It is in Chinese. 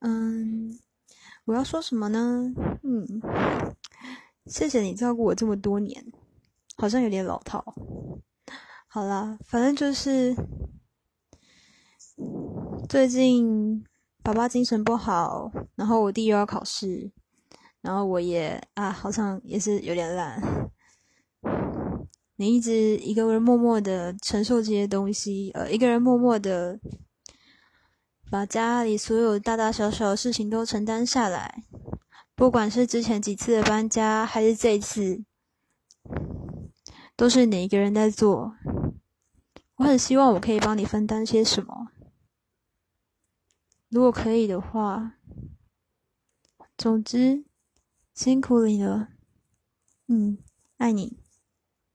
嗯，我要说什么呢？嗯，谢谢你照顾我这么多年，好像有点老套。好啦，反正就是最近爸爸精神不好，然后我弟又要考试，然后我也啊，好像也是有点懒。你一直一个人默默的承受这些东西，呃，一个人默默的。把家里所有大大小小的事情都承担下来，不管是之前几次的搬家，还是这次，都是你一个人在做。我很希望我可以帮你分担些什么，如果可以的话。总之，辛苦你了，嗯，爱你。